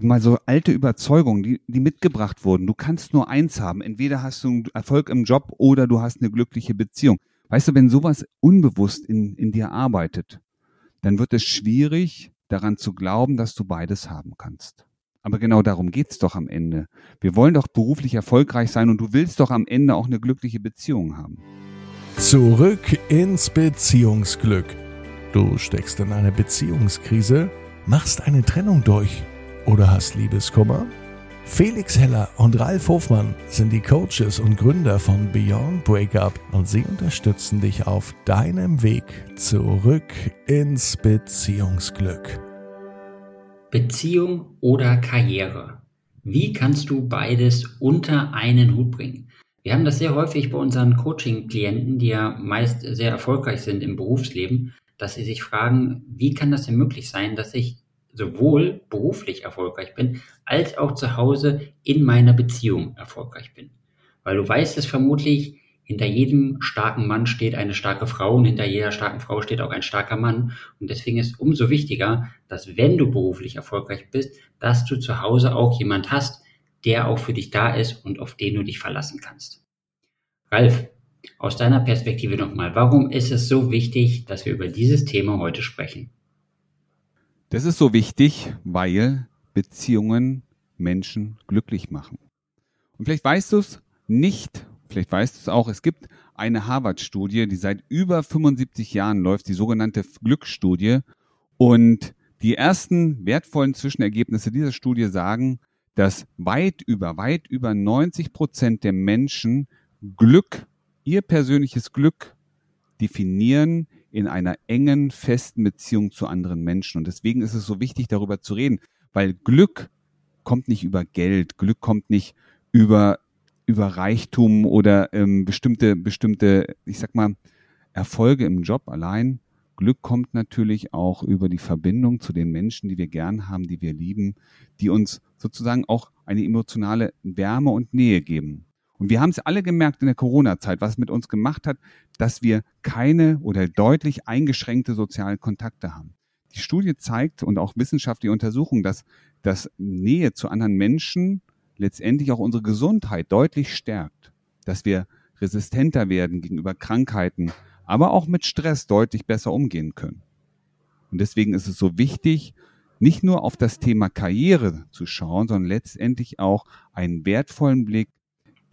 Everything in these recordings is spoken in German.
mal so alte Überzeugungen, die, die mitgebracht wurden. Du kannst nur eins haben. Entweder hast du einen Erfolg im Job oder du hast eine glückliche Beziehung. Weißt du, wenn sowas unbewusst in, in dir arbeitet, dann wird es schwierig, daran zu glauben, dass du beides haben kannst. Aber genau darum geht's doch am Ende. Wir wollen doch beruflich erfolgreich sein und du willst doch am Ende auch eine glückliche Beziehung haben. Zurück ins Beziehungsglück. Du steckst in einer Beziehungskrise, machst eine Trennung durch oder hast Liebeskummer? Felix Heller und Ralf Hofmann sind die Coaches und Gründer von Beyond Breakup und sie unterstützen dich auf deinem Weg zurück ins Beziehungsglück. Beziehung oder Karriere? Wie kannst du beides unter einen Hut bringen? Wir haben das sehr häufig bei unseren Coaching-Klienten, die ja meist sehr erfolgreich sind im Berufsleben, dass sie sich fragen, wie kann das denn möglich sein, dass ich sowohl beruflich erfolgreich bin, als auch zu Hause in meiner Beziehung erfolgreich bin. Weil du weißt es vermutlich, hinter jedem starken Mann steht eine starke Frau und hinter jeder starken Frau steht auch ein starker Mann. Und deswegen ist umso wichtiger, dass wenn du beruflich erfolgreich bist, dass du zu Hause auch jemand hast, der auch für dich da ist und auf den du dich verlassen kannst. Ralf, aus deiner Perspektive nochmal, warum ist es so wichtig, dass wir über dieses Thema heute sprechen? Das ist so wichtig, weil Beziehungen Menschen glücklich machen. Und vielleicht weißt du es nicht Vielleicht weißt du es auch, es gibt eine Harvard-Studie, die seit über 75 Jahren läuft, die sogenannte Glücksstudie. Und die ersten wertvollen Zwischenergebnisse dieser Studie sagen, dass weit über, weit über 90 Prozent der Menschen Glück, ihr persönliches Glück definieren in einer engen, festen Beziehung zu anderen Menschen. Und deswegen ist es so wichtig, darüber zu reden, weil Glück kommt nicht über Geld, Glück kommt nicht über über Reichtum oder ähm, bestimmte, bestimmte, ich sag mal, Erfolge im Job allein. Glück kommt natürlich auch über die Verbindung zu den Menschen, die wir gern haben, die wir lieben, die uns sozusagen auch eine emotionale Wärme und Nähe geben. Und wir haben es alle gemerkt in der Corona-Zeit, was es mit uns gemacht hat, dass wir keine oder deutlich eingeschränkte soziale Kontakte haben. Die Studie zeigt und auch wissenschaftliche Untersuchungen, dass, dass Nähe zu anderen Menschen letztendlich auch unsere Gesundheit deutlich stärkt, dass wir resistenter werden gegenüber Krankheiten, aber auch mit Stress deutlich besser umgehen können. Und deswegen ist es so wichtig, nicht nur auf das Thema Karriere zu schauen, sondern letztendlich auch einen wertvollen Blick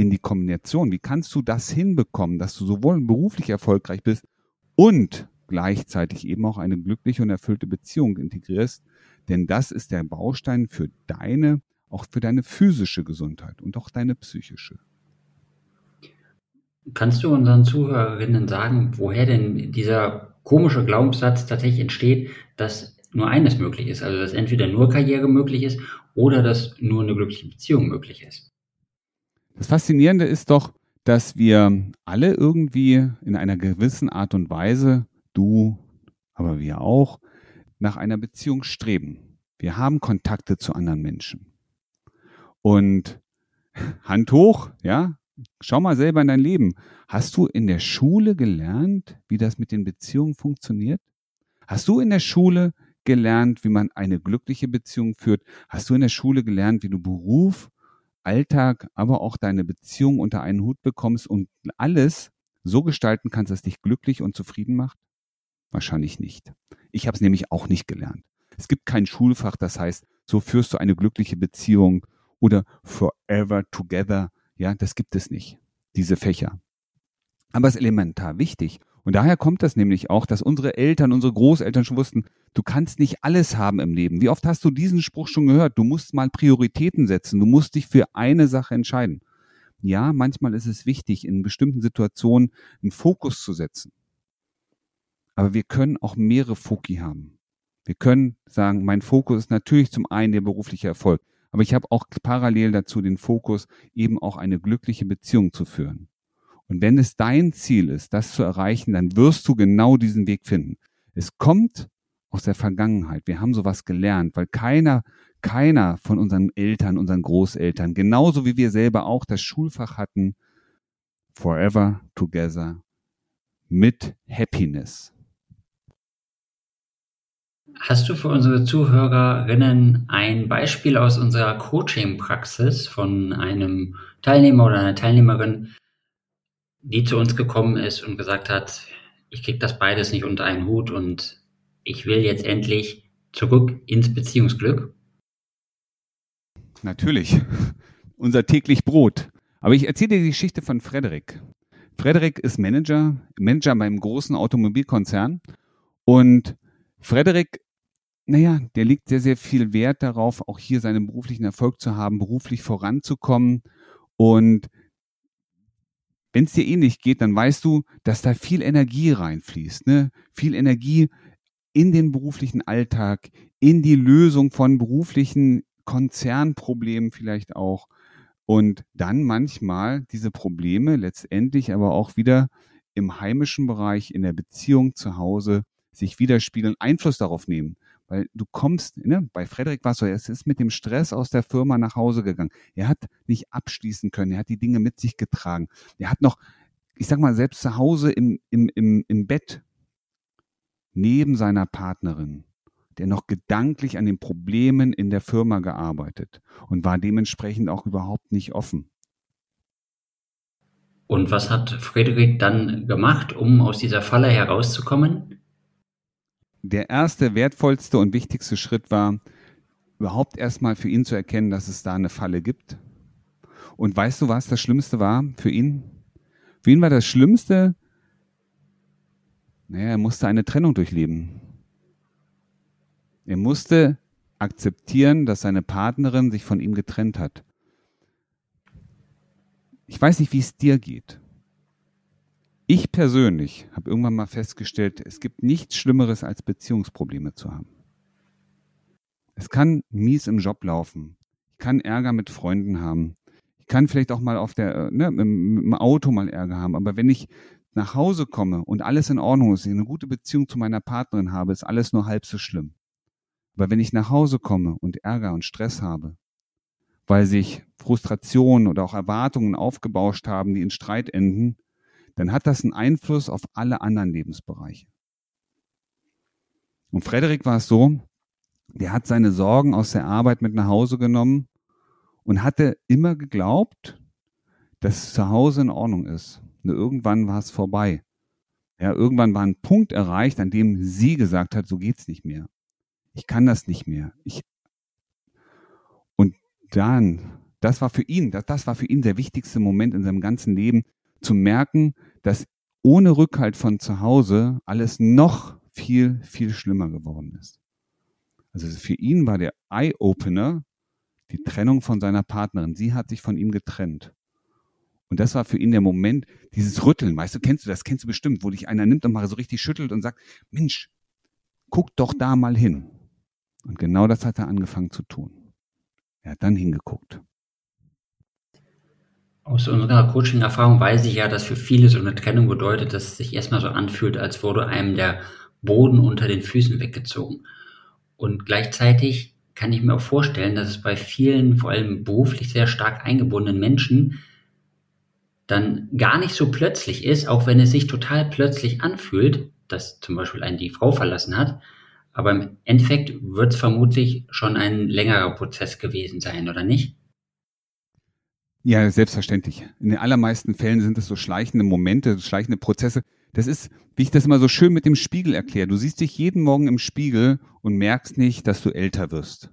in die Kombination. Wie kannst du das hinbekommen, dass du sowohl beruflich erfolgreich bist und gleichzeitig eben auch eine glückliche und erfüllte Beziehung integrierst? Denn das ist der Baustein für deine auch für deine physische Gesundheit und auch deine psychische. Kannst du unseren Zuhörerinnen sagen, woher denn dieser komische Glaubenssatz tatsächlich entsteht, dass nur eines möglich ist, also dass entweder nur Karriere möglich ist oder dass nur eine glückliche Beziehung möglich ist? Das Faszinierende ist doch, dass wir alle irgendwie in einer gewissen Art und Weise, du, aber wir auch, nach einer Beziehung streben. Wir haben Kontakte zu anderen Menschen. Und Hand hoch, ja, schau mal selber in dein Leben. Hast du in der Schule gelernt, wie das mit den Beziehungen funktioniert? Hast du in der Schule gelernt, wie man eine glückliche Beziehung führt? Hast du in der Schule gelernt, wie du Beruf, Alltag, aber auch deine Beziehung unter einen Hut bekommst und alles so gestalten kannst, dass dich glücklich und zufrieden macht? Wahrscheinlich nicht. Ich habe es nämlich auch nicht gelernt. Es gibt kein Schulfach, das heißt, so führst du eine glückliche Beziehung oder Forever Together. Ja, das gibt es nicht, diese Fächer. Aber es ist elementar wichtig. Und daher kommt das nämlich auch, dass unsere Eltern, unsere Großeltern schon wussten, du kannst nicht alles haben im Leben. Wie oft hast du diesen Spruch schon gehört? Du musst mal Prioritäten setzen. Du musst dich für eine Sache entscheiden. Ja, manchmal ist es wichtig, in bestimmten Situationen einen Fokus zu setzen. Aber wir können auch mehrere Foki haben. Wir können sagen, mein Fokus ist natürlich zum einen der berufliche Erfolg. Aber ich habe auch parallel dazu den Fokus, eben auch eine glückliche Beziehung zu führen. Und wenn es dein Ziel ist, das zu erreichen, dann wirst du genau diesen Weg finden. Es kommt aus der Vergangenheit. Wir haben sowas gelernt, weil keiner, keiner von unseren Eltern, unseren Großeltern, genauso wie wir selber auch das Schulfach hatten, Forever Together mit Happiness. Hast du für unsere Zuhörerinnen ein Beispiel aus unserer Coaching-Praxis von einem Teilnehmer oder einer Teilnehmerin, die zu uns gekommen ist und gesagt hat, ich kriege das beides nicht unter einen Hut und ich will jetzt endlich zurück ins Beziehungsglück? Natürlich. Unser täglich Brot. Aber ich erzähle dir die Geschichte von Frederik. Frederik ist Manager, Manager beim großen Automobilkonzern. Und Frederik, naja, der legt sehr, sehr viel Wert darauf, auch hier seinen beruflichen Erfolg zu haben, beruflich voranzukommen. Und wenn es dir ähnlich geht, dann weißt du, dass da viel Energie reinfließt, ne? Viel Energie in den beruflichen Alltag, in die Lösung von beruflichen Konzernproblemen vielleicht auch. Und dann manchmal diese Probleme letztendlich aber auch wieder im heimischen Bereich, in der Beziehung zu Hause sich widerspiegeln, Einfluss darauf nehmen. Weil du kommst, ne, bei Frederik war es so, er ist mit dem Stress aus der Firma nach Hause gegangen. Er hat nicht abschließen können, er hat die Dinge mit sich getragen. Er hat noch, ich sag mal, selbst zu Hause im, im, im, im Bett neben seiner Partnerin, der noch gedanklich an den Problemen in der Firma gearbeitet und war dementsprechend auch überhaupt nicht offen. Und was hat Frederik dann gemacht, um aus dieser Falle herauszukommen? Der erste, wertvollste und wichtigste Schritt war, überhaupt erstmal für ihn zu erkennen, dass es da eine Falle gibt. Und weißt du, was das Schlimmste war für ihn? Für ihn war das Schlimmste, naja, er musste eine Trennung durchleben. Er musste akzeptieren, dass seine Partnerin sich von ihm getrennt hat. Ich weiß nicht, wie es dir geht. Ich persönlich habe irgendwann mal festgestellt, es gibt nichts Schlimmeres als Beziehungsprobleme zu haben. Es kann mies im Job laufen. Ich kann Ärger mit Freunden haben. Ich kann vielleicht auch mal auf der, äh, ne, im Auto mal Ärger haben. Aber wenn ich nach Hause komme und alles in Ordnung ist, ich eine gute Beziehung zu meiner Partnerin habe, ist alles nur halb so schlimm. Aber wenn ich nach Hause komme und Ärger und Stress habe, weil sich Frustrationen oder auch Erwartungen aufgebauscht haben, die in Streit enden, dann hat das einen Einfluss auf alle anderen Lebensbereiche. Und Frederik war es so, der hat seine Sorgen aus der Arbeit mit nach Hause genommen und hatte immer geglaubt, dass es zu Hause in Ordnung ist. Nur irgendwann war es vorbei. Ja, irgendwann war ein Punkt erreicht, an dem sie gesagt hat, so geht's nicht mehr. Ich kann das nicht mehr. Ich und dann, das war für ihn, das, das war für ihn der wichtigste Moment in seinem ganzen Leben, zu merken, dass ohne Rückhalt von zu Hause alles noch viel, viel schlimmer geworden ist. Also für ihn war der Eye-Opener die Trennung von seiner Partnerin. Sie hat sich von ihm getrennt. Und das war für ihn der Moment, dieses Rütteln. Weißt du, kennst du das? Kennst du bestimmt, wo dich einer nimmt und mal so richtig schüttelt und sagt, Mensch, guck doch da mal hin. Und genau das hat er angefangen zu tun. Er hat dann hingeguckt. Aus unserer Coaching-Erfahrung weiß ich ja, dass für viele so eine Trennung bedeutet, dass es sich erstmal so anfühlt, als wurde einem der Boden unter den Füßen weggezogen. Und gleichzeitig kann ich mir auch vorstellen, dass es bei vielen, vor allem beruflich sehr stark eingebundenen Menschen, dann gar nicht so plötzlich ist, auch wenn es sich total plötzlich anfühlt, dass zum Beispiel einen die Frau verlassen hat. Aber im Endeffekt wird es vermutlich schon ein längerer Prozess gewesen sein, oder nicht? Ja, selbstverständlich. In den allermeisten Fällen sind es so schleichende Momente, schleichende Prozesse. Das ist, wie ich das immer so schön mit dem Spiegel erkläre. Du siehst dich jeden Morgen im Spiegel und merkst nicht, dass du älter wirst.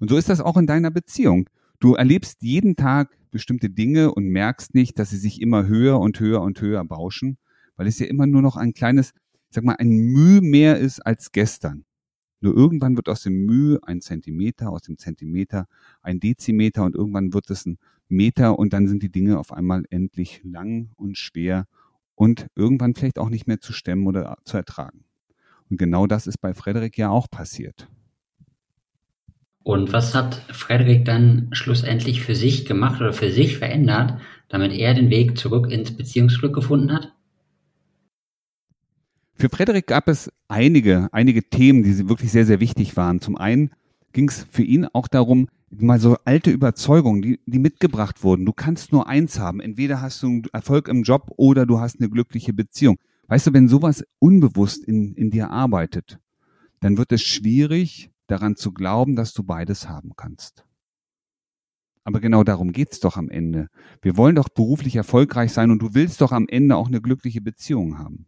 Und so ist das auch in deiner Beziehung. Du erlebst jeden Tag bestimmte Dinge und merkst nicht, dass sie sich immer höher und höher und höher bauschen, weil es ja immer nur noch ein kleines, sag mal, ein Mühe mehr ist als gestern. Nur irgendwann wird aus dem Mühe ein Zentimeter, aus dem Zentimeter ein Dezimeter und irgendwann wird es ein Meter und dann sind die Dinge auf einmal endlich lang und schwer und irgendwann vielleicht auch nicht mehr zu stemmen oder zu ertragen. Und genau das ist bei Frederik ja auch passiert. Und was hat Frederik dann schlussendlich für sich gemacht oder für sich verändert, damit er den Weg zurück ins Beziehungsglück gefunden hat? Für Frederik gab es einige, einige Themen, die wirklich sehr, sehr wichtig waren. Zum einen ging es für ihn auch darum, mal so alte Überzeugungen, die, die mitgebracht wurden. Du kannst nur eins haben. Entweder hast du einen Erfolg im Job oder du hast eine glückliche Beziehung. Weißt du, wenn sowas unbewusst in, in dir arbeitet, dann wird es schwierig, daran zu glauben, dass du beides haben kannst. Aber genau darum geht's doch am Ende. Wir wollen doch beruflich erfolgreich sein und du willst doch am Ende auch eine glückliche Beziehung haben.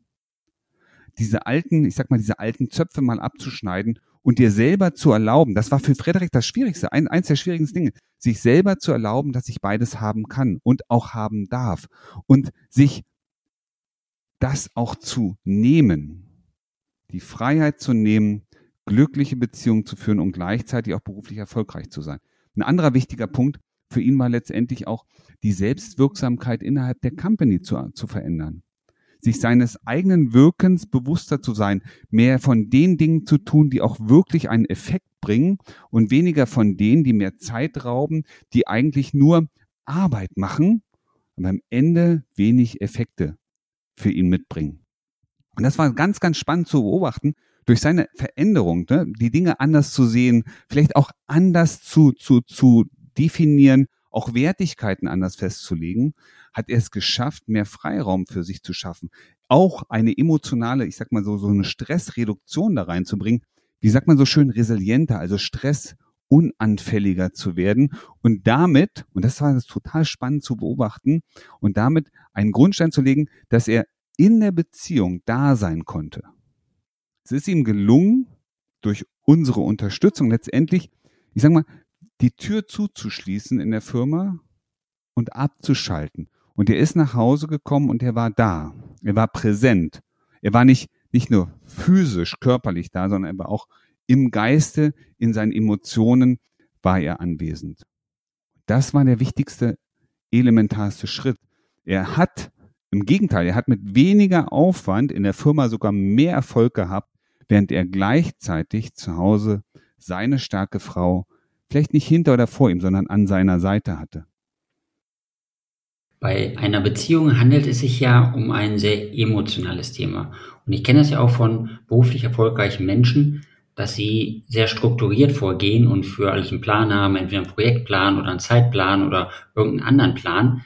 Diese alten, ich sag mal, diese alten Zöpfe mal abzuschneiden und dir selber zu erlauben, das war für Frederik das Schwierigste, ein, eins der schwierigsten Dinge, sich selber zu erlauben, dass ich beides haben kann und auch haben darf und sich das auch zu nehmen, die Freiheit zu nehmen, glückliche Beziehungen zu führen und gleichzeitig auch beruflich erfolgreich zu sein. Ein anderer wichtiger Punkt für ihn war letztendlich auch die Selbstwirksamkeit innerhalb der Company zu, zu verändern. Sich seines eigenen Wirkens bewusster zu sein, mehr von den Dingen zu tun, die auch wirklich einen Effekt bringen und weniger von denen, die mehr Zeit rauben, die eigentlich nur Arbeit machen, aber am Ende wenig Effekte für ihn mitbringen. Und das war ganz, ganz spannend zu beobachten, durch seine Veränderung, ne, die Dinge anders zu sehen, vielleicht auch anders zu, zu, zu definieren, auch Wertigkeiten anders festzulegen, hat er es geschafft, mehr Freiraum für sich zu schaffen. Auch eine emotionale, ich sag mal so, so eine Stressreduktion da reinzubringen. Wie sagt man so schön, resilienter, also Stress unanfälliger zu werden und damit, und das war das total spannend zu beobachten, und damit einen Grundstein zu legen, dass er in der Beziehung da sein konnte. Es ist ihm gelungen, durch unsere Unterstützung letztendlich, ich sag mal, die Tür zuzuschließen in der Firma und abzuschalten. Und er ist nach Hause gekommen und er war da. Er war präsent. Er war nicht, nicht nur physisch, körperlich da, sondern er war auch im Geiste, in seinen Emotionen war er anwesend. Das war der wichtigste, elementarste Schritt. Er hat, im Gegenteil, er hat mit weniger Aufwand in der Firma sogar mehr Erfolg gehabt, während er gleichzeitig zu Hause seine starke Frau vielleicht nicht hinter oder vor ihm, sondern an seiner Seite hatte. Bei einer Beziehung handelt es sich ja um ein sehr emotionales Thema. Und ich kenne das ja auch von beruflich erfolgreichen Menschen, dass sie sehr strukturiert vorgehen und für alles einen Plan haben, entweder einen Projektplan oder einen Zeitplan oder irgendeinen anderen Plan.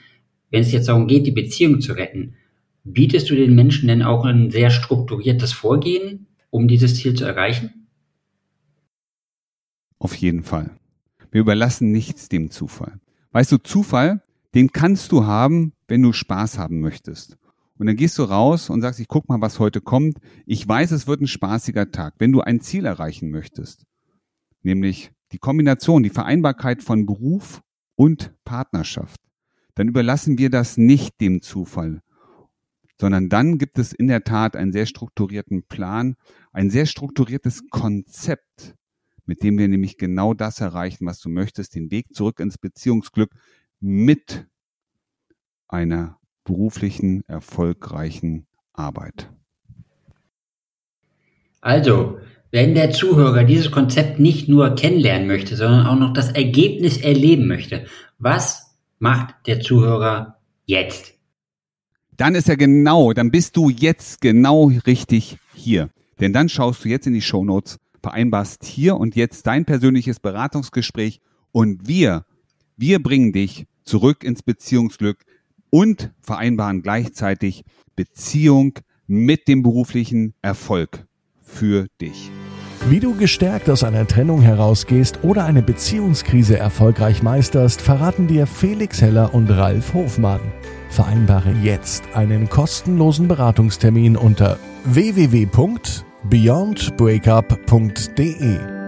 Wenn es jetzt darum geht, die Beziehung zu retten, bietest du den Menschen denn auch ein sehr strukturiertes Vorgehen um dieses Ziel zu erreichen? Auf jeden Fall. Wir überlassen nichts dem Zufall. Weißt du, Zufall, den kannst du haben, wenn du Spaß haben möchtest. Und dann gehst du raus und sagst, ich guck mal, was heute kommt. Ich weiß, es wird ein spaßiger Tag. Wenn du ein Ziel erreichen möchtest, nämlich die Kombination, die Vereinbarkeit von Beruf und Partnerschaft, dann überlassen wir das nicht dem Zufall, sondern dann gibt es in der Tat einen sehr strukturierten Plan, ein sehr strukturiertes Konzept, mit dem wir nämlich genau das erreichen, was du möchtest, den Weg zurück ins Beziehungsglück mit einer beruflichen, erfolgreichen Arbeit. Also, wenn der Zuhörer dieses Konzept nicht nur kennenlernen möchte, sondern auch noch das Ergebnis erleben möchte, was macht der Zuhörer jetzt? dann ist er genau, dann bist du jetzt genau richtig hier. Denn dann schaust du jetzt in die Show Notes, vereinbarst hier und jetzt dein persönliches Beratungsgespräch und wir, wir bringen dich zurück ins Beziehungsglück und vereinbaren gleichzeitig Beziehung mit dem beruflichen Erfolg für dich. Wie du gestärkt aus einer Trennung herausgehst oder eine Beziehungskrise erfolgreich meisterst, verraten dir Felix Heller und Ralf Hofmann. Vereinbare jetzt einen kostenlosen Beratungstermin unter www.beyondbreakup.de.